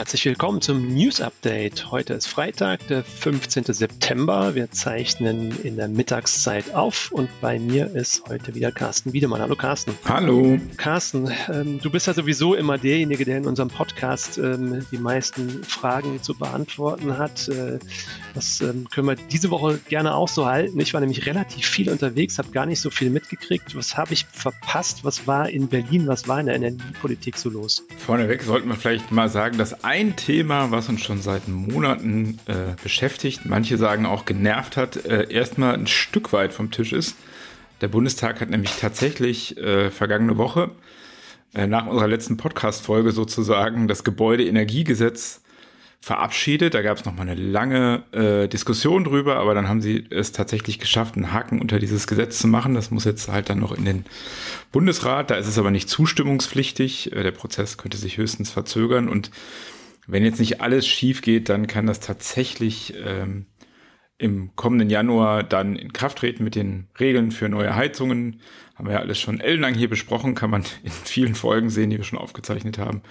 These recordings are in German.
Herzlich willkommen zum News Update. Heute ist Freitag, der 15. September. Wir zeichnen in der Mittagszeit auf und bei mir ist heute wieder Carsten Wiedemann. Hallo Carsten. Hallo. Carsten, ähm, du bist ja sowieso immer derjenige, der in unserem Podcast ähm, die meisten Fragen zu beantworten hat. Äh, das ähm, können wir diese Woche gerne auch so halten. Ich war nämlich relativ viel unterwegs, habe gar nicht so viel mitgekriegt. Was habe ich verpasst? Was war in Berlin? Was war in der Energiepolitik so los? Vorneweg sollten wir vielleicht mal sagen, dass ein Thema, was uns schon seit Monaten äh, beschäftigt, manche sagen auch genervt hat, äh, erstmal ein Stück weit vom Tisch ist. Der Bundestag hat nämlich tatsächlich äh, vergangene Woche äh, nach unserer letzten Podcast-Folge sozusagen das Gebäudeenergiegesetz verabschiedet. Da gab es nochmal eine lange äh, Diskussion drüber, aber dann haben sie es tatsächlich geschafft, einen Haken unter dieses Gesetz zu machen. Das muss jetzt halt dann noch in den Bundesrat. Da ist es aber nicht zustimmungspflichtig. Äh, der Prozess könnte sich höchstens verzögern und wenn jetzt nicht alles schief geht, dann kann das tatsächlich ähm, im kommenden Januar dann in Kraft treten mit den Regeln für neue Heizungen. Haben wir ja alles schon ellenlang hier besprochen, kann man in vielen Folgen sehen, die wir schon aufgezeichnet haben.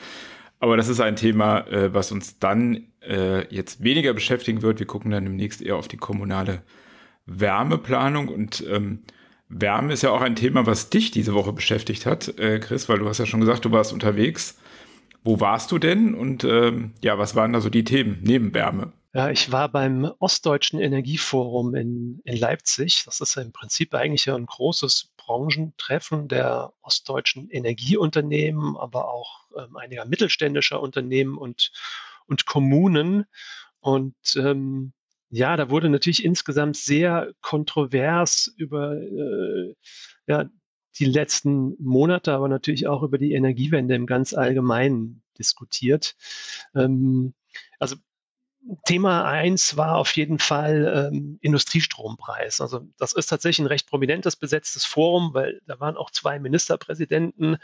Aber das ist ein Thema, äh, was uns dann äh, jetzt weniger beschäftigen wird. Wir gucken dann demnächst eher auf die kommunale Wärmeplanung und ähm, Wärme ist ja auch ein Thema, was dich diese Woche beschäftigt hat, äh, Chris, weil du hast ja schon gesagt, du warst unterwegs. Wo warst du denn und ähm, ja, was waren da so die Themen neben Wärme? Ja, ich war beim Ostdeutschen Energieforum in, in Leipzig. Das ist im Prinzip eigentlich ein großes Branchentreffen der ostdeutschen Energieunternehmen, aber auch ähm, einiger mittelständischer Unternehmen und, und Kommunen. Und ähm, ja, da wurde natürlich insgesamt sehr kontrovers über äh, ja, die letzten Monate, aber natürlich auch über die Energiewende im ganz Allgemeinen diskutiert. Ähm, also Thema eins war auf jeden Fall ähm, Industriestrompreis. Also das ist tatsächlich ein recht prominentes besetztes Forum, weil da waren auch zwei Ministerpräsidenten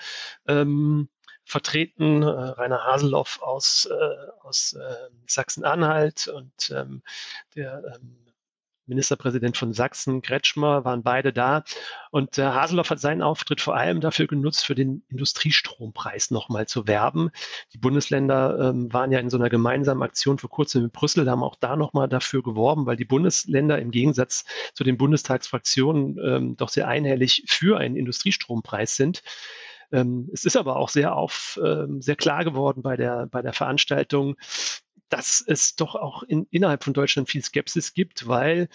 ähm, vertreten, äh, Rainer Haseloff aus, äh, aus äh, Sachsen-Anhalt und ähm, der ähm, Ministerpräsident von Sachsen, Kretschmer, waren beide da. Und äh, Haseloff hat seinen Auftritt vor allem dafür genutzt, für den Industriestrompreis nochmal zu werben. Die Bundesländer ähm, waren ja in so einer gemeinsamen Aktion vor kurzem in Brüssel, haben auch da nochmal dafür geworben, weil die Bundesländer im Gegensatz zu den Bundestagsfraktionen ähm, doch sehr einhellig für einen Industriestrompreis sind. Ähm, es ist aber auch sehr auf, ähm, sehr klar geworden bei der, bei der Veranstaltung, dass es doch auch in, innerhalb von Deutschland viel Skepsis gibt, weil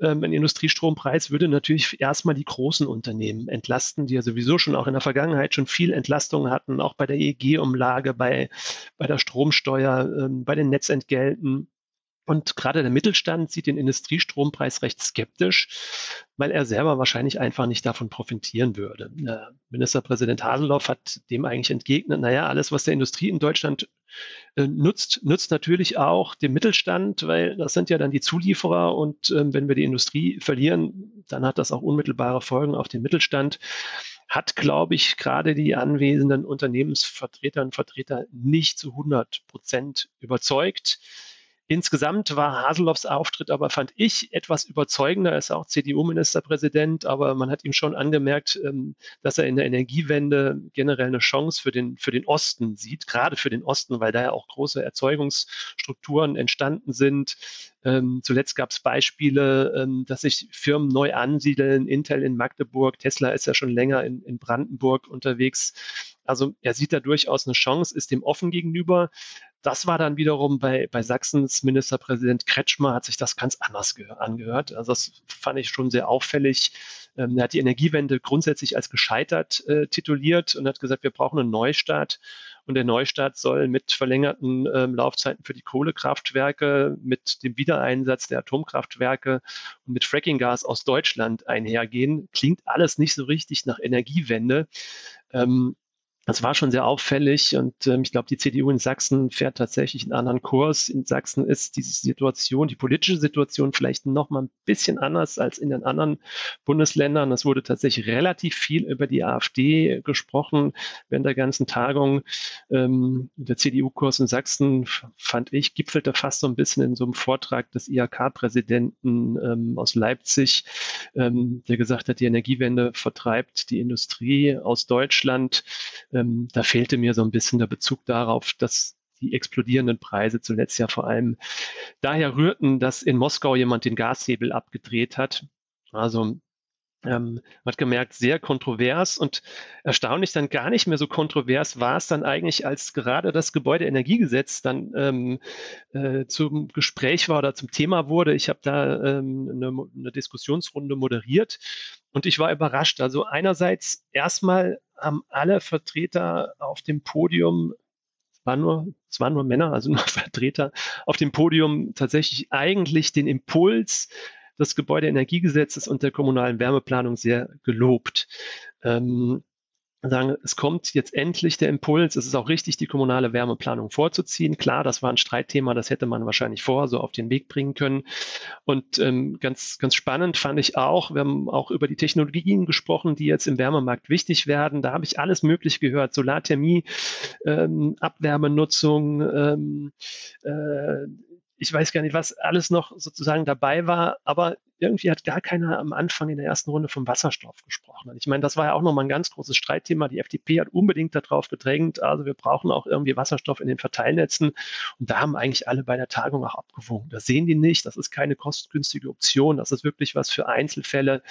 ähm, ein Industriestrompreis würde natürlich erstmal die großen Unternehmen entlasten, die ja sowieso schon auch in der Vergangenheit schon viel Entlastung hatten, auch bei der EEG-Umlage, bei, bei der Stromsteuer, ähm, bei den Netzentgelten. Und gerade der Mittelstand sieht den Industriestrompreis recht skeptisch, weil er selber wahrscheinlich einfach nicht davon profitieren würde. Äh, Ministerpräsident Haseloff hat dem eigentlich entgegnet, naja, alles, was der Industrie in Deutschland äh, nutzt, nutzt natürlich auch dem Mittelstand, weil das sind ja dann die Zulieferer und äh, wenn wir die Industrie verlieren, dann hat das auch unmittelbare Folgen auf den Mittelstand hat, glaube ich, gerade die anwesenden Unternehmensvertreter und Vertreter nicht zu 100 Prozent überzeugt. Insgesamt war Haseloffs Auftritt aber, fand ich, etwas überzeugender. Er ist auch CDU-Ministerpräsident, aber man hat ihm schon angemerkt, ähm, dass er in der Energiewende generell eine Chance für den, für den Osten sieht, gerade für den Osten, weil da ja auch große Erzeugungsstrukturen entstanden sind. Ähm, zuletzt gab es Beispiele, ähm, dass sich Firmen neu ansiedeln. Intel in Magdeburg, Tesla ist ja schon länger in, in Brandenburg unterwegs. Also er sieht da durchaus eine Chance, ist dem offen gegenüber. Das war dann wiederum bei, bei Sachsens Ministerpräsident Kretschmer, hat sich das ganz anders angehört. Also das fand ich schon sehr auffällig. Ähm, er hat die Energiewende grundsätzlich als gescheitert äh, tituliert und hat gesagt, wir brauchen einen Neustart. Und der Neustart soll mit verlängerten ähm, Laufzeiten für die Kohlekraftwerke, mit dem Wiedereinsatz der Atomkraftwerke und mit Frackinggas aus Deutschland einhergehen. Klingt alles nicht so richtig nach Energiewende. Ähm, das war schon sehr auffällig und ähm, ich glaube, die CDU in Sachsen fährt tatsächlich einen anderen Kurs. In Sachsen ist diese Situation, die politische Situation vielleicht noch mal ein bisschen anders als in den anderen Bundesländern. Es wurde tatsächlich relativ viel über die AfD gesprochen während der ganzen Tagung. Ähm, der CDU-Kurs in Sachsen, fand ich, gipfelte fast so ein bisschen in so einem Vortrag des IHK-Präsidenten ähm, aus Leipzig, ähm, der gesagt hat, die Energiewende vertreibt die Industrie aus Deutschland ähm, da fehlte mir so ein bisschen der Bezug darauf, dass die explodierenden Preise zuletzt ja vor allem daher rührten, dass in Moskau jemand den Gashebel abgedreht hat. Also ähm, man hat gemerkt, sehr kontrovers und erstaunlich dann gar nicht mehr so kontrovers war es dann eigentlich, als gerade das Gebäudeenergiegesetz dann ähm, äh, zum Gespräch war oder zum Thema wurde. Ich habe da ähm, eine, eine Diskussionsrunde moderiert und ich war überrascht. Also einerseits erstmal haben alle Vertreter auf dem Podium waren nur, es waren nur Männer, also nur Vertreter auf dem Podium tatsächlich eigentlich den Impuls des Gebäudeenergiegesetzes und der kommunalen Wärmeplanung sehr gelobt. Ähm, sagen, es kommt jetzt endlich der Impuls, es ist auch richtig, die kommunale Wärmeplanung vorzuziehen. Klar, das war ein Streitthema, das hätte man wahrscheinlich vorher so auf den Weg bringen können. Und ähm, ganz, ganz spannend fand ich auch, wir haben auch über die Technologien gesprochen, die jetzt im Wärmemarkt wichtig werden. Da habe ich alles Mögliche gehört, Solarthermie, ähm, Abwärmenutzung, ähm, äh, ich weiß gar nicht, was alles noch sozusagen dabei war, aber irgendwie hat gar keiner am Anfang in der ersten Runde vom Wasserstoff gesprochen. Und ich meine, das war ja auch nochmal ein ganz großes Streitthema. Die FDP hat unbedingt darauf gedrängt, also wir brauchen auch irgendwie Wasserstoff in den Verteilnetzen. Und da haben eigentlich alle bei der Tagung auch abgewogen. Das sehen die nicht. Das ist keine kostengünstige Option. Das ist wirklich was für Einzelfälle.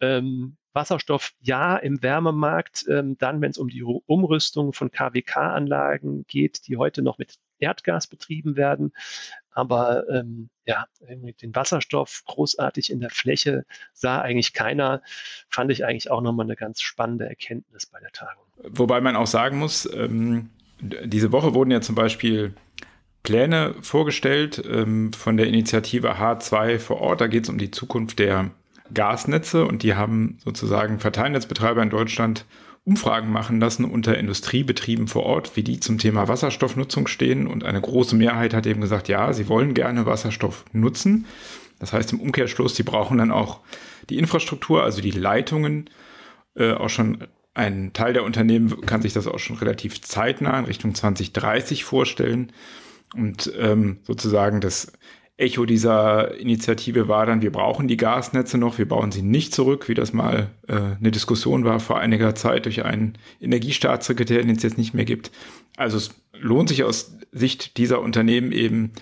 Ähm, Wasserstoff ja im Wärmemarkt, ähm, dann, wenn es um die Umrüstung von KWK-Anlagen geht, die heute noch mit Erdgas betrieben werden. Aber ähm, ja, den Wasserstoff großartig in der Fläche sah eigentlich keiner. Fand ich eigentlich auch nochmal eine ganz spannende Erkenntnis bei der Tagung. Wobei man auch sagen muss, ähm, diese Woche wurden ja zum Beispiel Pläne vorgestellt ähm, von der Initiative H2 vor Ort. Da geht es um die Zukunft der Gasnetze und die haben sozusagen Verteilnetzbetreiber in Deutschland Umfragen machen lassen unter Industriebetrieben vor Ort, wie die zum Thema Wasserstoffnutzung stehen. Und eine große Mehrheit hat eben gesagt, ja, sie wollen gerne Wasserstoff nutzen. Das heißt im Umkehrschluss, sie brauchen dann auch die Infrastruktur, also die Leitungen. Äh, auch schon ein Teil der Unternehmen kann sich das auch schon relativ zeitnah in Richtung 2030 vorstellen. Und ähm, sozusagen das Echo dieser Initiative war dann, wir brauchen die Gasnetze noch, wir bauen sie nicht zurück, wie das mal äh, eine Diskussion war vor einiger Zeit durch einen Energiestaatssekretär, den es jetzt nicht mehr gibt. Also es lohnt sich aus Sicht dieser Unternehmen eben,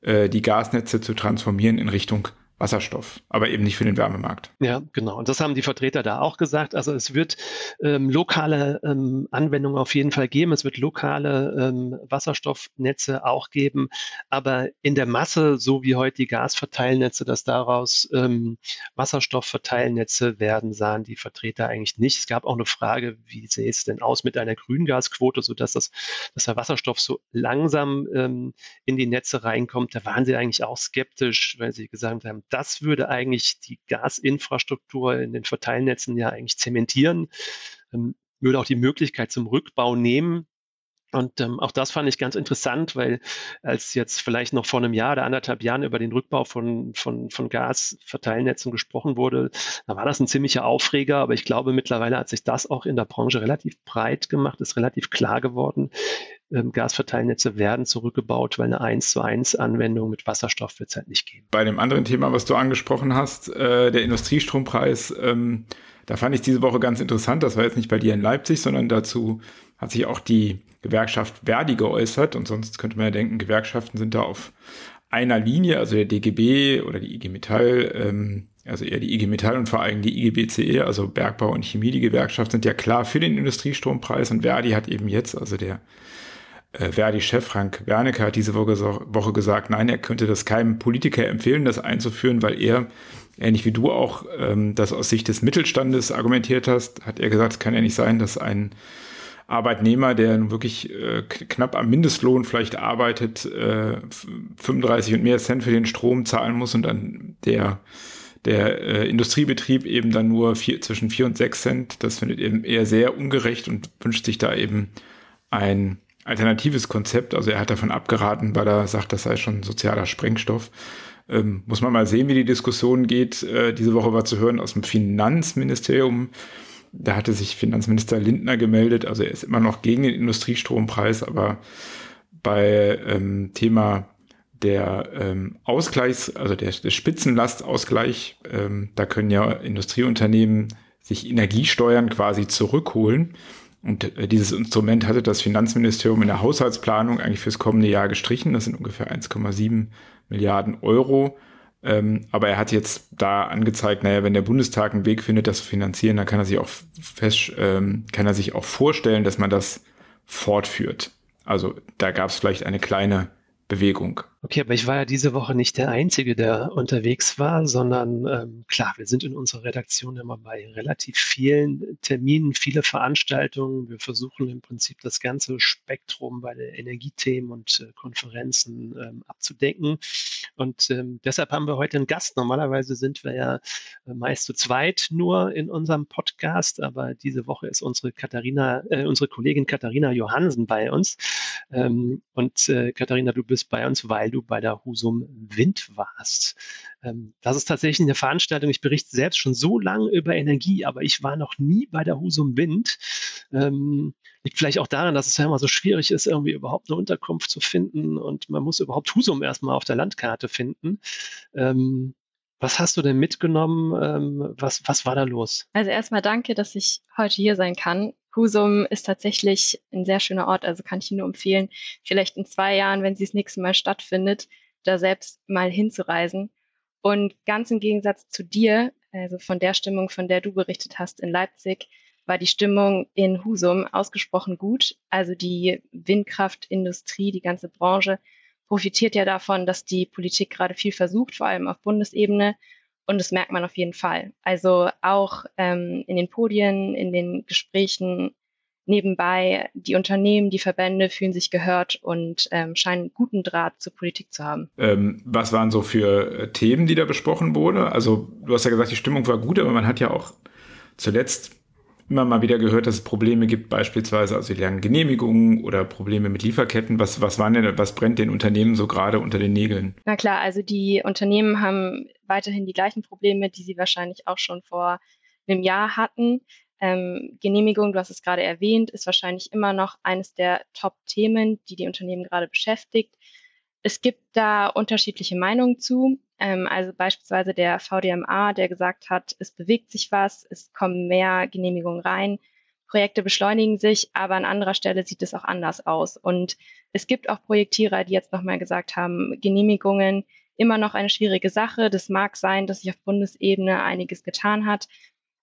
äh, die Gasnetze zu transformieren in Richtung Wasserstoff, aber eben nicht für den Wärmemarkt. Ja, genau. Und das haben die Vertreter da auch gesagt. Also es wird ähm, lokale ähm, Anwendungen auf jeden Fall geben. Es wird lokale ähm, Wasserstoffnetze auch geben. Aber in der Masse, so wie heute die Gasverteilnetze, dass daraus ähm, Wasserstoffverteilnetze werden, sahen die Vertreter eigentlich nicht. Es gab auch eine Frage, wie sähe es denn aus mit einer Grüngasquote, sodass das, dass der Wasserstoff so langsam ähm, in die Netze reinkommt. Da waren sie eigentlich auch skeptisch, weil sie gesagt haben, das würde eigentlich die Gasinfrastruktur in den Verteilnetzen ja eigentlich zementieren, ähm, würde auch die Möglichkeit zum Rückbau nehmen. Und ähm, auch das fand ich ganz interessant, weil als jetzt vielleicht noch vor einem Jahr oder anderthalb Jahren über den Rückbau von, von, von Gasverteilnetzen gesprochen wurde, da war das ein ziemlicher Aufreger. Aber ich glaube, mittlerweile hat sich das auch in der Branche relativ breit gemacht, ist relativ klar geworden, Gasverteilnetze werden zurückgebaut, weil eine 1 zu 1 Anwendung mit Wasserstoff wird es halt nicht geben. Bei dem anderen Thema, was du angesprochen hast, äh, der Industriestrompreis, ähm, da fand ich diese Woche ganz interessant. Das war jetzt nicht bei dir in Leipzig, sondern dazu hat sich auch die Gewerkschaft Verdi geäußert. Und sonst könnte man ja denken, Gewerkschaften sind da auf einer Linie, also der DGB oder die IG Metall, ähm, also eher die IG Metall und vor allem die IGBCE, also Bergbau und Chemie, die Gewerkschaft, sind ja klar für den Industriestrompreis und Verdi hat eben jetzt, also der Verdi-Chef Frank Wernicke hat diese Woche, gesagt, nein, er könnte das keinem Politiker empfehlen, das einzuführen, weil er, ähnlich wie du auch, ähm, das aus Sicht des Mittelstandes argumentiert hast, hat er gesagt, es kann ja nicht sein, dass ein Arbeitnehmer, der wirklich äh, knapp am Mindestlohn vielleicht arbeitet, äh, 35 und mehr Cent für den Strom zahlen muss und dann der der äh, Industriebetrieb eben dann nur vier, zwischen 4 und 6 Cent. Das findet eben eher sehr ungerecht und wünscht sich da eben ein alternatives Konzept. Also er hat davon abgeraten, weil er sagt, das sei schon sozialer Sprengstoff. Ähm, muss man mal sehen, wie die Diskussion geht. Äh, diese Woche war zu hören aus dem Finanzministerium. Da hatte sich Finanzminister Lindner gemeldet. Also er ist immer noch gegen den Industriestrompreis, aber bei ähm, Thema der ähm, Ausgleichs, also der, der Spitzenlastausgleich, ähm, da können ja Industrieunternehmen sich Energiesteuern quasi zurückholen. Und äh, dieses Instrument hatte das Finanzministerium in der Haushaltsplanung eigentlich fürs kommende Jahr gestrichen. Das sind ungefähr 1,7 Milliarden Euro. Ähm, aber er hat jetzt da angezeigt, naja, wenn der Bundestag einen Weg findet, das zu finanzieren, dann kann er sich auch fest, ähm, kann er sich auch vorstellen, dass man das fortführt. Also da gab es vielleicht eine kleine Bewegung. Okay, aber ich war ja diese Woche nicht der Einzige, der unterwegs war, sondern ähm, klar, wir sind in unserer Redaktion immer bei relativ vielen Terminen, viele Veranstaltungen. Wir versuchen im Prinzip das ganze Spektrum bei den Energiethemen und äh, Konferenzen ähm, abzudecken. Und ähm, deshalb haben wir heute einen Gast. Normalerweise sind wir ja äh, meist zu zweit nur in unserem Podcast, aber diese Woche ist unsere Katharina, äh, unsere Kollegin Katharina Johansen bei uns. Ähm, und äh, Katharina, du bist bei uns, weil du bei der Husum Wind warst. Ähm, das ist tatsächlich eine Veranstaltung. Ich berichte selbst schon so lange über Energie, aber ich war noch nie bei der Husum Wind. Ähm, liegt vielleicht auch daran, dass es ja immer so schwierig ist, irgendwie überhaupt eine Unterkunft zu finden und man muss überhaupt Husum erstmal auf der Landkarte finden. Ähm, was hast du denn mitgenommen? Ähm, was, was war da los? Also erstmal danke, dass ich heute hier sein kann. Husum ist tatsächlich ein sehr schöner Ort, also kann ich Ihnen nur empfehlen, vielleicht in zwei Jahren, wenn sie das nächste Mal stattfindet, da selbst mal hinzureisen. Und ganz im Gegensatz zu dir, also von der Stimmung, von der du berichtet hast in Leipzig, war die Stimmung in Husum ausgesprochen gut. Also die Windkraftindustrie, die ganze Branche profitiert ja davon, dass die Politik gerade viel versucht, vor allem auf Bundesebene, und das merkt man auf jeden Fall. Also auch ähm, in den Podien, in den Gesprächen nebenbei, die Unternehmen, die Verbände fühlen sich gehört und ähm, scheinen guten Draht zur Politik zu haben. Ähm, was waren so für äh, Themen, die da besprochen wurden? Also du hast ja gesagt, die Stimmung war gut, aber man hat ja auch zuletzt immer mal wieder gehört, dass es Probleme gibt, beispielsweise also die langen Genehmigungen oder Probleme mit Lieferketten. Was, was waren denn, was brennt den Unternehmen so gerade unter den Nägeln? Na klar, also die Unternehmen haben weiterhin die gleichen Probleme, die sie wahrscheinlich auch schon vor einem Jahr hatten. Ähm, Genehmigung, du hast es gerade erwähnt, ist wahrscheinlich immer noch eines der Top-Themen, die die Unternehmen gerade beschäftigt. Es gibt da unterschiedliche Meinungen zu. Ähm, also beispielsweise der VDMA, der gesagt hat, es bewegt sich was, es kommen mehr Genehmigungen rein, Projekte beschleunigen sich, aber an anderer Stelle sieht es auch anders aus. Und es gibt auch Projektierer, die jetzt nochmal gesagt haben, Genehmigungen immer noch eine schwierige Sache. Das mag sein, dass sich auf Bundesebene einiges getan hat,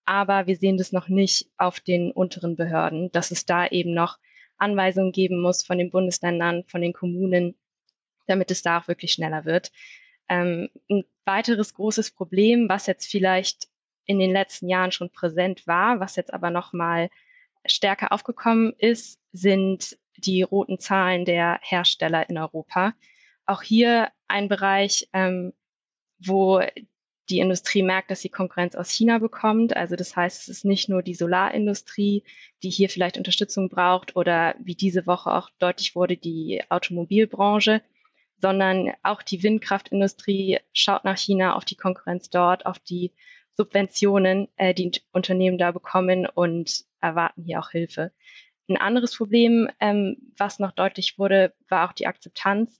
aber wir sehen das noch nicht auf den unteren Behörden, dass es da eben noch Anweisungen geben muss von den Bundesländern, von den Kommunen, damit es da auch wirklich schneller wird. Ähm, ein weiteres großes Problem, was jetzt vielleicht in den letzten Jahren schon präsent war, was jetzt aber noch mal stärker aufgekommen ist, sind die roten Zahlen der Hersteller in Europa. Auch hier ein Bereich, ähm, wo die Industrie merkt, dass sie Konkurrenz aus China bekommt. Also das heißt, es ist nicht nur die Solarindustrie, die hier vielleicht Unterstützung braucht oder wie diese Woche auch deutlich wurde, die Automobilbranche, sondern auch die Windkraftindustrie schaut nach China auf die Konkurrenz dort, auf die Subventionen, äh, die Unternehmen da bekommen und erwarten hier auch Hilfe. Ein anderes Problem, ähm, was noch deutlich wurde, war auch die Akzeptanz.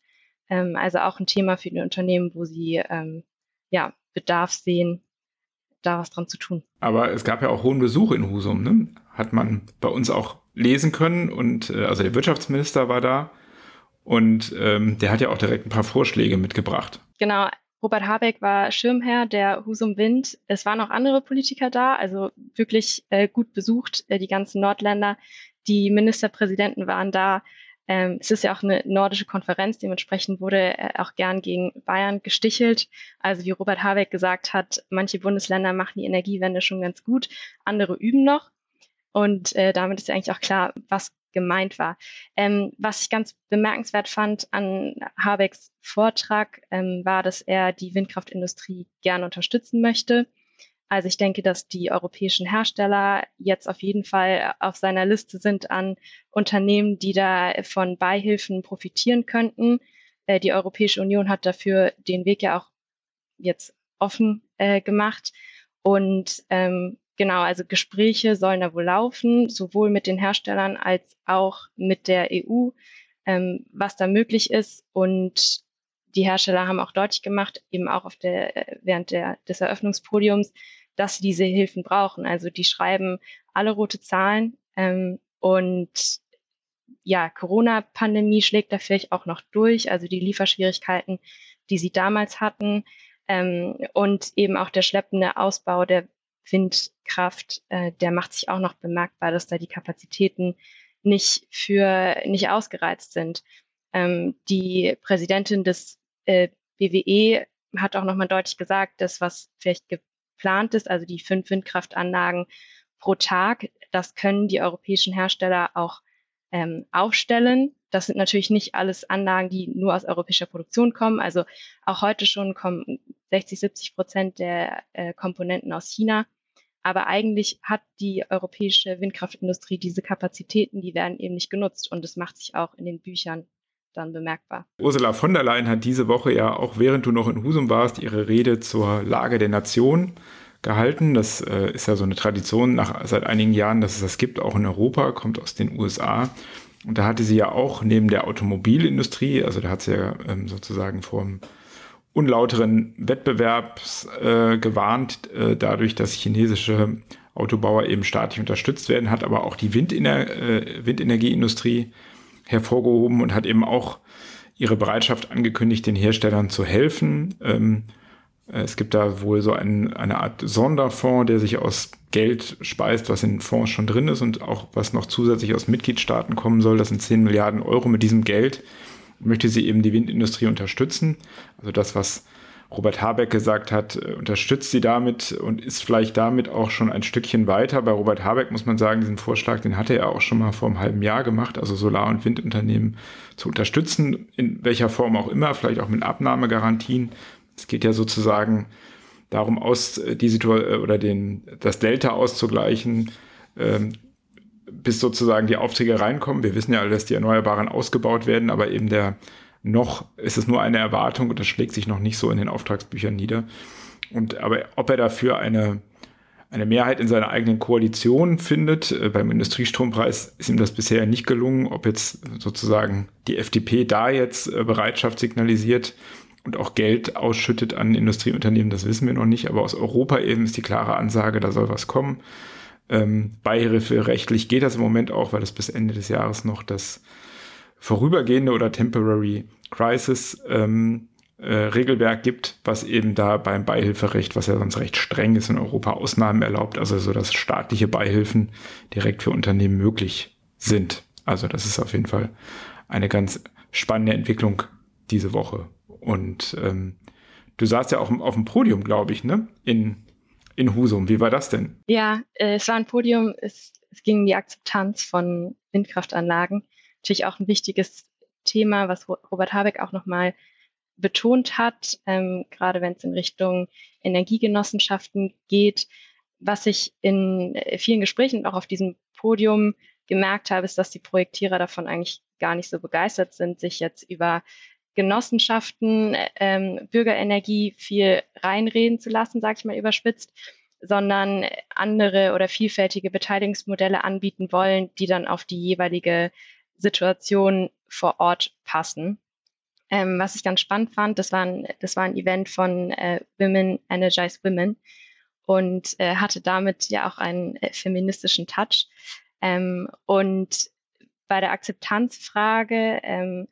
Ähm, also auch ein Thema für die Unternehmen, wo sie ähm, ja, Bedarf sehen, da was dran zu tun. Aber es gab ja auch hohen Besuch in Husum, ne? Hat man bei uns auch lesen können und äh, also der Wirtschaftsminister war da. Und ähm, der hat ja auch direkt ein paar Vorschläge mitgebracht. Genau. Robert Habeck war Schirmherr der Husum Wind. Es waren auch andere Politiker da, also wirklich äh, gut besucht, äh, die ganzen Nordländer. Die Ministerpräsidenten waren da. Ähm, es ist ja auch eine nordische Konferenz, dementsprechend wurde äh, auch gern gegen Bayern gestichelt. Also wie Robert Habeck gesagt hat, manche Bundesländer machen die Energiewende schon ganz gut, andere üben noch. Und äh, damit ist ja eigentlich auch klar, was gemeint war. Ähm, was ich ganz bemerkenswert fand an Habecks Vortrag, ähm, war, dass er die Windkraftindustrie gerne unterstützen möchte. Also ich denke, dass die europäischen Hersteller jetzt auf jeden Fall auf seiner Liste sind an Unternehmen, die da von Beihilfen profitieren könnten. Äh, die Europäische Union hat dafür den Weg ja auch jetzt offen äh, gemacht. Und ähm, genau, also Gespräche sollen da wohl laufen, sowohl mit den Herstellern als auch mit der EU, ähm, was da möglich ist. Und die Hersteller haben auch deutlich gemacht, eben auch auf der, während der, des Eröffnungspodiums, dass sie diese Hilfen brauchen. Also die schreiben alle rote Zahlen ähm, und ja, Corona-Pandemie schlägt da vielleicht auch noch durch, also die Lieferschwierigkeiten, die sie damals hatten ähm, und eben auch der schleppende Ausbau der Windkraft, äh, der macht sich auch noch bemerkbar, dass da die Kapazitäten nicht für nicht ausgereizt sind. Ähm, die Präsidentin des äh, BWE hat auch nochmal deutlich gesagt, dass was vielleicht geplant ist, also die fünf Windkraftanlagen pro Tag, das können die europäischen Hersteller auch ähm, aufstellen. Das sind natürlich nicht alles Anlagen, die nur aus europäischer Produktion kommen. Also auch heute schon kommen 60, 70 Prozent der äh, Komponenten aus China. Aber eigentlich hat die europäische Windkraftindustrie diese Kapazitäten, die werden eben nicht genutzt. Und das macht sich auch in den Büchern dann bemerkbar. Ursula von der Leyen hat diese Woche ja auch, während du noch in Husum warst, ihre Rede zur Lage der Nation gehalten. Das äh, ist ja so eine Tradition nach, seit einigen Jahren, dass es das gibt, auch in Europa, kommt aus den USA. Und da hatte sie ja auch neben der Automobilindustrie, also da hat sie ja ähm, sozusagen vom unlauteren Wettbewerbs äh, gewarnt, äh, dadurch, dass chinesische Autobauer eben staatlich unterstützt werden, hat aber auch die Windener äh, Windenergieindustrie hervorgehoben und hat eben auch ihre Bereitschaft angekündigt, den Herstellern zu helfen. Ähm, es gibt da wohl so ein, eine Art Sonderfonds, der sich aus Geld speist, was in Fonds schon drin ist und auch was noch zusätzlich aus Mitgliedstaaten kommen soll. Das sind 10 Milliarden Euro. Mit diesem Geld möchte sie eben die Windindustrie unterstützen. Also das, was Robert Habeck gesagt hat, äh, unterstützt sie damit und ist vielleicht damit auch schon ein Stückchen weiter. Bei Robert Habeck muss man sagen, diesen Vorschlag, den hatte er auch schon mal vor einem halben Jahr gemacht, also Solar- und Windunternehmen zu unterstützen, in welcher Form auch immer, vielleicht auch mit Abnahmegarantien. Es geht ja sozusagen darum, aus äh, die Situation äh, oder den, das Delta auszugleichen, ähm, bis sozusagen die Aufträge reinkommen. Wir wissen ja alle, dass die Erneuerbaren ausgebaut werden, aber eben der noch ist es nur eine Erwartung und das schlägt sich noch nicht so in den Auftragsbüchern nieder. Und aber ob er dafür eine, eine Mehrheit in seiner eigenen Koalition findet, äh, beim Industriestrompreis ist ihm das bisher nicht gelungen. Ob jetzt sozusagen die FDP da jetzt äh, Bereitschaft signalisiert und auch Geld ausschüttet an Industrieunternehmen, das wissen wir noch nicht. Aber aus Europa eben ist die klare Ansage, da soll was kommen. Ähm, Beihilfe rechtlich geht das im Moment auch, weil es bis Ende des Jahres noch das vorübergehende oder Temporary Crisis ähm, äh, Regelwerk gibt, was eben da beim Beihilferecht, was ja sonst recht streng ist in Europa, Ausnahmen erlaubt, also so dass staatliche Beihilfen direkt für Unternehmen möglich sind. Also das ist auf jeden Fall eine ganz spannende Entwicklung diese Woche. Und ähm, du saßt ja auch auf dem Podium, glaube ich, ne? In, in Husum. Wie war das denn? Ja, äh, es war ein Podium, es, es ging um die Akzeptanz von Windkraftanlagen natürlich auch ein wichtiges Thema, was Robert Habeck auch nochmal betont hat, ähm, gerade wenn es in Richtung Energiegenossenschaften geht. Was ich in äh, vielen Gesprächen auch auf diesem Podium gemerkt habe, ist, dass die Projektierer davon eigentlich gar nicht so begeistert sind, sich jetzt über Genossenschaften, ähm, Bürgerenergie viel reinreden zu lassen, sage ich mal überspitzt, sondern andere oder vielfältige Beteiligungsmodelle anbieten wollen, die dann auf die jeweilige Situation vor Ort passen. Ähm, was ich ganz spannend fand, das war ein, das war ein Event von äh, Women Energize Women und äh, hatte damit ja auch einen äh, feministischen Touch. Ähm, und bei der Akzeptanzfrage ähm,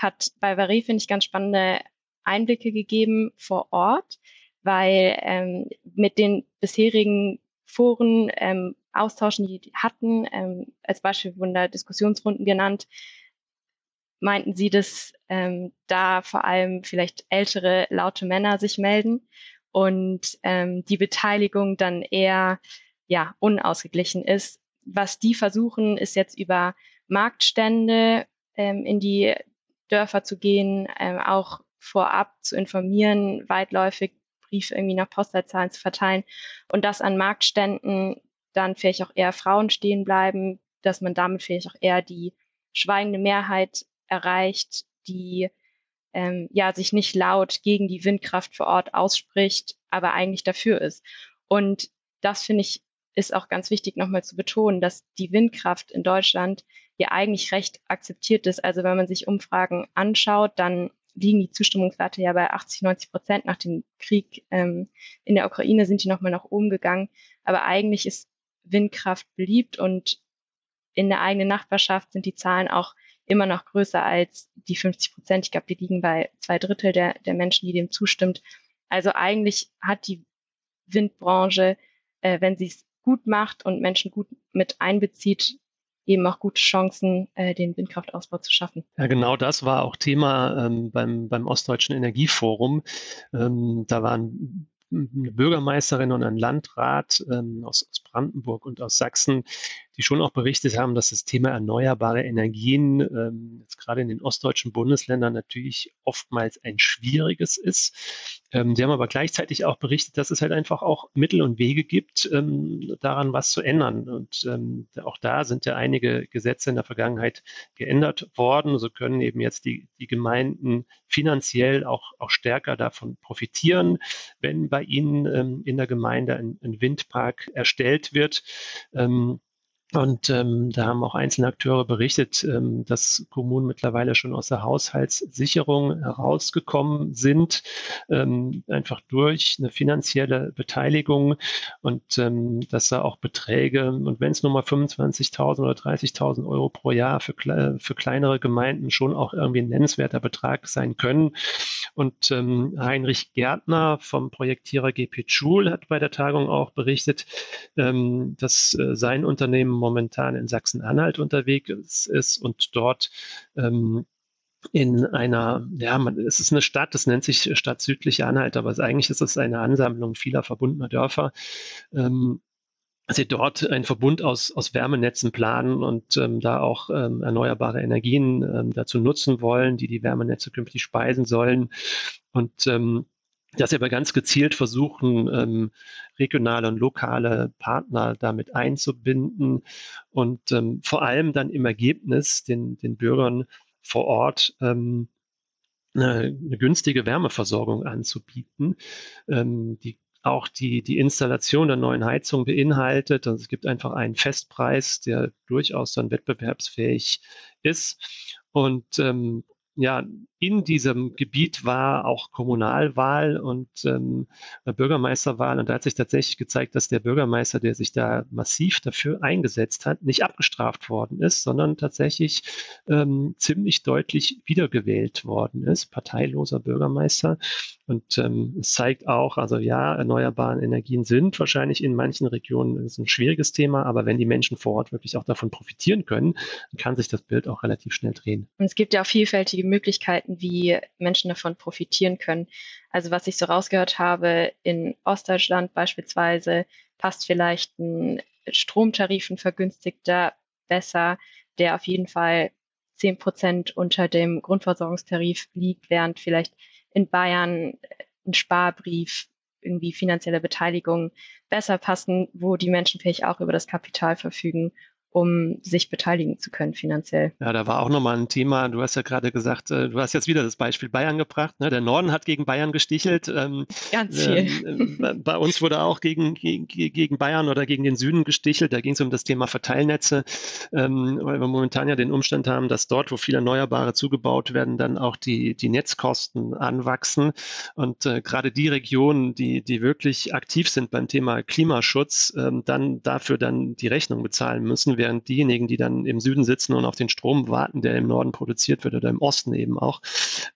hat Balvari, finde ich, ganz spannende Einblicke gegeben vor Ort, weil ähm, mit den bisherigen Foren ähm, austauschen, die die hatten. Ähm, als Beispiel wurden da Diskussionsrunden genannt. Meinten Sie, dass ähm, da vor allem vielleicht ältere, laute Männer sich melden und ähm, die Beteiligung dann eher ja, unausgeglichen ist. Was die versuchen, ist jetzt über Marktstände ähm, in die Dörfer zu gehen, ähm, auch vorab zu informieren, weitläufig Briefe irgendwie nach Postleitzahlen zu verteilen und dass an Marktständen dann vielleicht auch eher Frauen stehen bleiben, dass man damit vielleicht auch eher die schweigende Mehrheit erreicht, die ähm, ja sich nicht laut gegen die Windkraft vor Ort ausspricht, aber eigentlich dafür ist. Und das finde ich ist auch ganz wichtig nochmal zu betonen, dass die Windkraft in Deutschland ja eigentlich recht akzeptiert ist. Also wenn man sich Umfragen anschaut, dann liegen die Zustimmungswerte ja bei 80, 90 Prozent. Nach dem Krieg ähm, in der Ukraine sind die nochmal nach oben gegangen. Aber eigentlich ist Windkraft beliebt und in der eigenen Nachbarschaft sind die Zahlen auch immer noch größer als die 50 Prozent. Ich glaube, die liegen bei zwei Drittel der, der Menschen, die dem zustimmt. Also eigentlich hat die Windbranche, äh, wenn sie es gut macht und Menschen gut mit einbezieht, eben auch gute Chancen, äh, den Windkraftausbau zu schaffen. Ja, genau das war auch Thema ähm, beim, beim Ostdeutschen Energieforum. Ähm, da waren eine Bürgermeisterin und ein Landrat ähm, aus, aus, Brandenburg und aus Sachsen, die schon auch berichtet haben, dass das Thema erneuerbare Energien ähm, jetzt gerade in den ostdeutschen Bundesländern natürlich oftmals ein schwieriges ist. Ähm, die haben aber gleichzeitig auch berichtet, dass es halt einfach auch Mittel und Wege gibt, ähm, daran was zu ändern. Und ähm, auch da sind ja einige Gesetze in der Vergangenheit geändert worden. So können eben jetzt die, die Gemeinden finanziell auch, auch stärker davon profitieren, wenn bei ihnen ähm, in der Gemeinde ein, ein Windpark erstellt wird. Ähm, und ähm, da haben auch einzelne Akteure berichtet, ähm, dass Kommunen mittlerweile schon aus der Haushaltssicherung herausgekommen sind, ähm, einfach durch eine finanzielle Beteiligung und ähm, dass da auch Beträge, und wenn es nur mal 25.000 oder 30.000 Euro pro Jahr für, für kleinere Gemeinden schon auch irgendwie ein nennenswerter Betrag sein können. Und ähm, Heinrich Gärtner vom Projektierer GP Schul hat bei der Tagung auch berichtet, ähm, dass äh, sein Unternehmen momentan in Sachsen-Anhalt unterwegs ist und dort ähm, in einer, ja, man, es ist eine Stadt, das nennt sich Stadt Südliche Anhalt, aber eigentlich ist es eine Ansammlung vieler verbundener Dörfer. Ähm, sie dort einen Verbund aus, aus Wärmenetzen planen und ähm, da auch ähm, erneuerbare Energien ähm, dazu nutzen wollen, die die Wärmenetze künftig speisen sollen. Und ähm, dass sie aber ganz gezielt versuchen, ähm, regionale und lokale Partner damit einzubinden und ähm, vor allem dann im Ergebnis den, den Bürgern vor Ort ähm, eine, eine günstige Wärmeversorgung anzubieten, ähm, die auch die, die Installation der neuen Heizung beinhaltet. Also es gibt einfach einen Festpreis, der durchaus dann wettbewerbsfähig ist. Und ähm, ja, in diesem Gebiet war auch Kommunalwahl und ähm, Bürgermeisterwahl. Und da hat sich tatsächlich gezeigt, dass der Bürgermeister, der sich da massiv dafür eingesetzt hat, nicht abgestraft worden ist, sondern tatsächlich ähm, ziemlich deutlich wiedergewählt worden ist. Parteiloser Bürgermeister. Und ähm, es zeigt auch, also ja, erneuerbare Energien sind wahrscheinlich in manchen Regionen ein schwieriges Thema, aber wenn die Menschen vor Ort wirklich auch davon profitieren können, dann kann sich das Bild auch relativ schnell drehen. Und es gibt ja auch vielfältige Möglichkeiten, wie Menschen davon profitieren können. Also was ich so rausgehört habe, in Ostdeutschland beispielsweise passt vielleicht ein Stromtarif, vergünstigter besser, der auf jeden Fall zehn Prozent unter dem Grundversorgungstarif liegt, während vielleicht in Bayern ein Sparbrief, irgendwie finanzielle Beteiligung besser passen, wo die Menschen vielleicht auch über das Kapital verfügen um sich beteiligen zu können finanziell. Ja, da war auch nochmal ein Thema. Du hast ja gerade gesagt, äh, du hast jetzt wieder das Beispiel Bayern gebracht. Ne? Der Norden hat gegen Bayern gestichelt. Ähm, Ganz viel. Ähm, bei uns wurde auch gegen, gegen, gegen Bayern oder gegen den Süden gestichelt. Da ging es um das Thema Verteilnetze, ähm, weil wir momentan ja den Umstand haben, dass dort, wo viele Erneuerbare zugebaut werden, dann auch die, die Netzkosten anwachsen. Und äh, gerade die Regionen, die, die wirklich aktiv sind beim Thema Klimaschutz, ähm, dann dafür dann die Rechnung bezahlen müssen während diejenigen, die dann im Süden sitzen und auf den Strom warten, der im Norden produziert wird oder im Osten eben auch,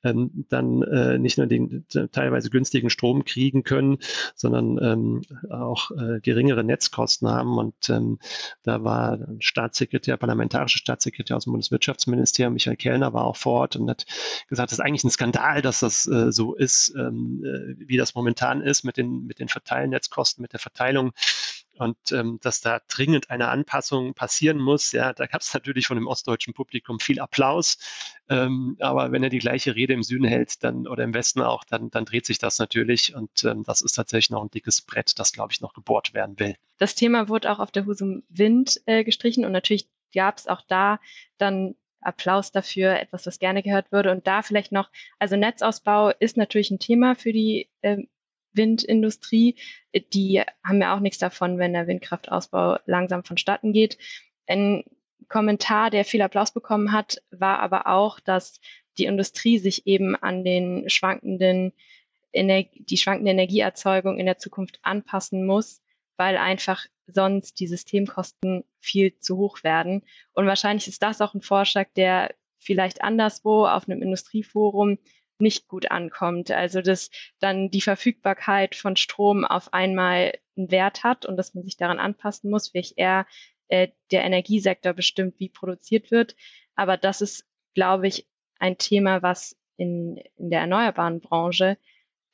ähm, dann äh, nicht nur den teilweise günstigen Strom kriegen können, sondern ähm, auch äh, geringere Netzkosten haben. Und ähm, da war Staatssekretär, parlamentarischer Staatssekretär aus dem Bundeswirtschaftsministerium, Michael Kellner, war auch vor Ort und hat gesagt, das ist eigentlich ein Skandal, dass das äh, so ist, ähm, äh, wie das momentan ist mit den, mit den Verteilnetzkosten, mit der Verteilung und ähm, dass da dringend eine Anpassung passieren muss. Ja, da gab es natürlich von dem ostdeutschen Publikum viel Applaus. Ähm, aber wenn er die gleiche Rede im Süden hält, dann oder im Westen auch, dann, dann dreht sich das natürlich. Und ähm, das ist tatsächlich noch ein dickes Brett, das, glaube ich, noch gebohrt werden will. Das Thema wurde auch auf der Husum Wind äh, gestrichen und natürlich gab es auch da dann Applaus dafür, etwas, was gerne gehört würde. Und da vielleicht noch, also Netzausbau ist natürlich ein Thema für die ähm, Windindustrie. Die haben ja auch nichts davon, wenn der Windkraftausbau langsam vonstatten geht. Ein Kommentar, der viel Applaus bekommen hat, war aber auch, dass die Industrie sich eben an den schwankenden Energie, die schwankende Energieerzeugung in der Zukunft anpassen muss, weil einfach sonst die Systemkosten viel zu hoch werden. Und wahrscheinlich ist das auch ein Vorschlag, der vielleicht anderswo auf einem Industrieforum nicht gut ankommt. Also dass dann die Verfügbarkeit von Strom auf einmal einen Wert hat und dass man sich daran anpassen muss, welch eher äh, der Energiesektor bestimmt, wie produziert wird. Aber das ist, glaube ich, ein Thema, was in, in der erneuerbaren Branche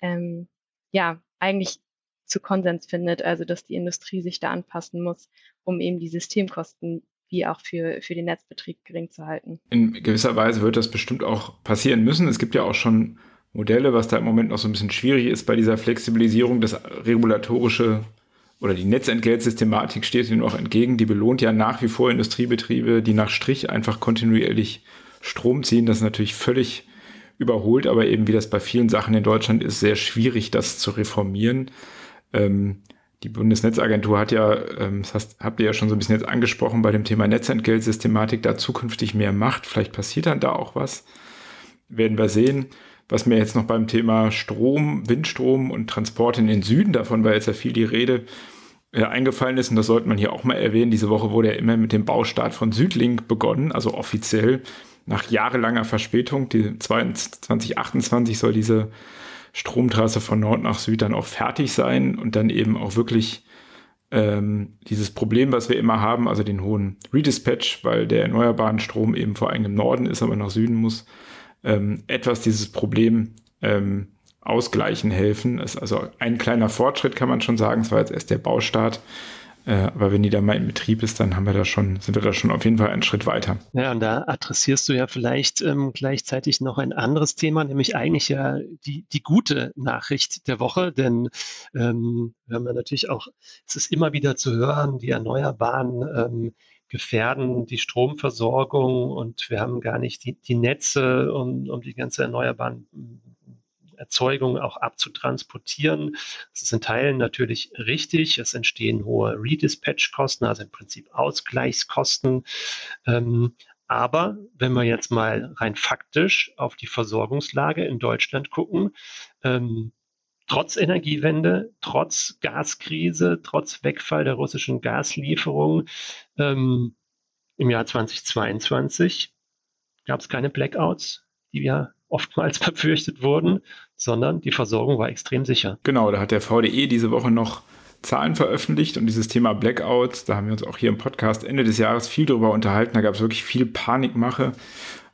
ähm, ja eigentlich zu Konsens findet, also dass die Industrie sich da anpassen muss, um eben die Systemkosten wie auch für, für den Netzbetrieb gering zu halten. In gewisser Weise wird das bestimmt auch passieren müssen. Es gibt ja auch schon Modelle, was da im Moment noch so ein bisschen schwierig ist bei dieser Flexibilisierung, das regulatorische oder die Netzentgeltsystematik steht ihnen auch entgegen. Die belohnt ja nach wie vor Industriebetriebe, die nach Strich einfach kontinuierlich Strom ziehen. Das ist natürlich völlig überholt, aber eben wie das bei vielen Sachen in Deutschland ist, sehr schwierig, das zu reformieren. Ähm, die Bundesnetzagentur hat ja, ähm, das hast, habt ihr ja schon so ein bisschen jetzt angesprochen, bei dem Thema Netzentgeltsystematik da zukünftig mehr macht. Vielleicht passiert dann da auch was. Werden wir sehen. Was mir jetzt noch beim Thema Strom, Windstrom und Transport in den Süden, davon war jetzt ja viel die Rede, äh, eingefallen ist, und das sollte man hier auch mal erwähnen, diese Woche wurde ja immer mit dem Baustart von Südlink begonnen, also offiziell nach jahrelanger Verspätung. Die 2028 soll diese Stromtrasse von Nord nach Süd dann auch fertig sein und dann eben auch wirklich ähm, dieses Problem, was wir immer haben, also den hohen Redispatch, weil der erneuerbaren Strom eben vor allem im Norden ist, aber nach Süden muss, ähm, etwas dieses Problem ähm, ausgleichen helfen. Das ist also ein kleiner Fortschritt, kann man schon sagen. Es war jetzt erst der Baustart. Äh, aber wenn die da mal in Betrieb ist, dann haben wir da schon, sind wir da schon auf jeden Fall einen Schritt weiter. Ja, und da adressierst du ja vielleicht ähm, gleichzeitig noch ein anderes Thema, nämlich eigentlich ja die, die gute Nachricht der Woche, denn ähm, wir haben ja natürlich auch, es ist immer wieder zu hören, die Erneuerbaren ähm, gefährden die Stromversorgung und wir haben gar nicht die, die Netze, um, um die ganze erneuerbaren Erzeugung auch abzutransportieren. Das ist in Teilen natürlich richtig. Es entstehen hohe Redispatch-Kosten, also im Prinzip Ausgleichskosten. Ähm, aber wenn wir jetzt mal rein faktisch auf die Versorgungslage in Deutschland gucken, ähm, trotz Energiewende, trotz Gaskrise, trotz Wegfall der russischen Gaslieferung ähm, im Jahr 2022 gab es keine Blackouts, die wir oftmals befürchtet wurden, sondern die Versorgung war extrem sicher. Genau, da hat der VDE diese Woche noch Zahlen veröffentlicht und dieses Thema Blackouts, da haben wir uns auch hier im Podcast Ende des Jahres viel darüber unterhalten. Da gab es wirklich viel Panikmache.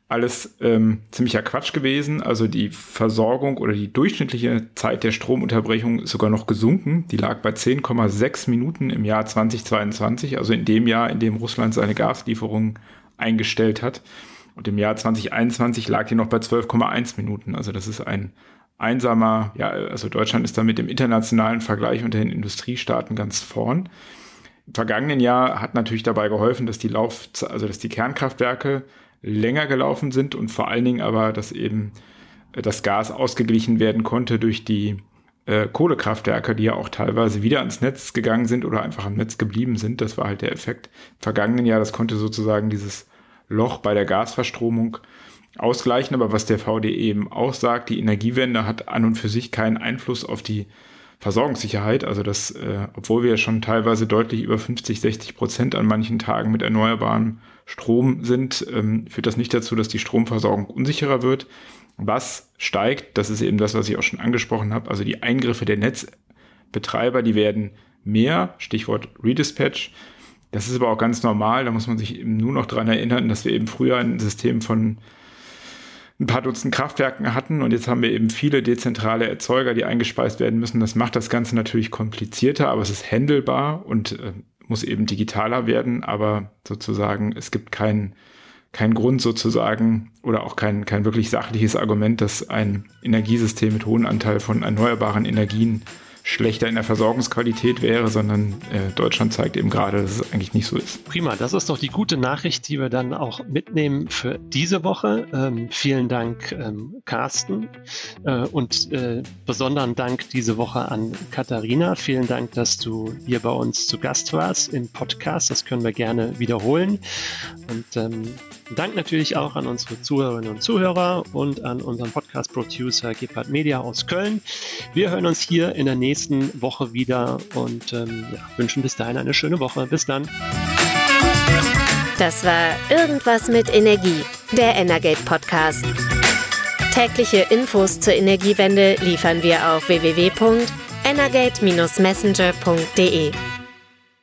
Alles ähm, ziemlicher Quatsch gewesen. Also die Versorgung oder die durchschnittliche Zeit der Stromunterbrechung ist sogar noch gesunken. Die lag bei 10,6 Minuten im Jahr 2022, also in dem Jahr, in dem Russland seine Gaslieferungen eingestellt hat. Und im Jahr 2021 lag die noch bei 12,1 Minuten. Also das ist ein einsamer, ja, also Deutschland ist damit im internationalen Vergleich unter den Industriestaaten ganz vorn. Im vergangenen Jahr hat natürlich dabei geholfen, dass die Lauf, also dass die Kernkraftwerke länger gelaufen sind und vor allen Dingen aber, dass eben äh, das Gas ausgeglichen werden konnte durch die äh, Kohlekraftwerke, die ja auch teilweise wieder ans Netz gegangen sind oder einfach am Netz geblieben sind. Das war halt der Effekt. Im vergangenen Jahr, das konnte sozusagen dieses Loch bei der Gasverstromung ausgleichen. Aber was der VDE eben auch sagt, die Energiewende hat an und für sich keinen Einfluss auf die Versorgungssicherheit. Also dass, äh, obwohl wir schon teilweise deutlich über 50, 60 Prozent an manchen Tagen mit erneuerbarem Strom sind, ähm, führt das nicht dazu, dass die Stromversorgung unsicherer wird. Was steigt, das ist eben das, was ich auch schon angesprochen habe, also die Eingriffe der Netzbetreiber, die werden mehr, Stichwort Redispatch, das ist aber auch ganz normal. Da muss man sich eben nur noch dran erinnern, dass wir eben früher ein System von ein paar Dutzend Kraftwerken hatten und jetzt haben wir eben viele dezentrale Erzeuger, die eingespeist werden müssen. Das macht das Ganze natürlich komplizierter, aber es ist handelbar und äh, muss eben digitaler werden, aber sozusagen es gibt keinen kein Grund sozusagen oder auch kein, kein wirklich sachliches Argument, dass ein Energiesystem mit hohem Anteil von erneuerbaren Energien schlechter in der Versorgungsqualität wäre, sondern äh, Deutschland zeigt eben gerade, dass es eigentlich nicht so ist. Prima, das ist doch die gute Nachricht, die wir dann auch mitnehmen für diese Woche. Ähm, vielen Dank, ähm, Carsten, äh, und äh, besonderen Dank diese Woche an Katharina. Vielen Dank, dass du hier bei uns zu Gast warst im Podcast. Das können wir gerne wiederholen. Und ähm, Dank natürlich auch an unsere Zuhörerinnen und Zuhörer und an unseren Podcast-Producer Gebhard Media aus Köln. Wir hören uns hier in der nächsten Woche wieder und ähm, ja, wünschen bis dahin eine schöne Woche. Bis dann. Das war Irgendwas mit Energie, der Energate Podcast. Tägliche Infos zur Energiewende liefern wir auf www.energate-messenger.de.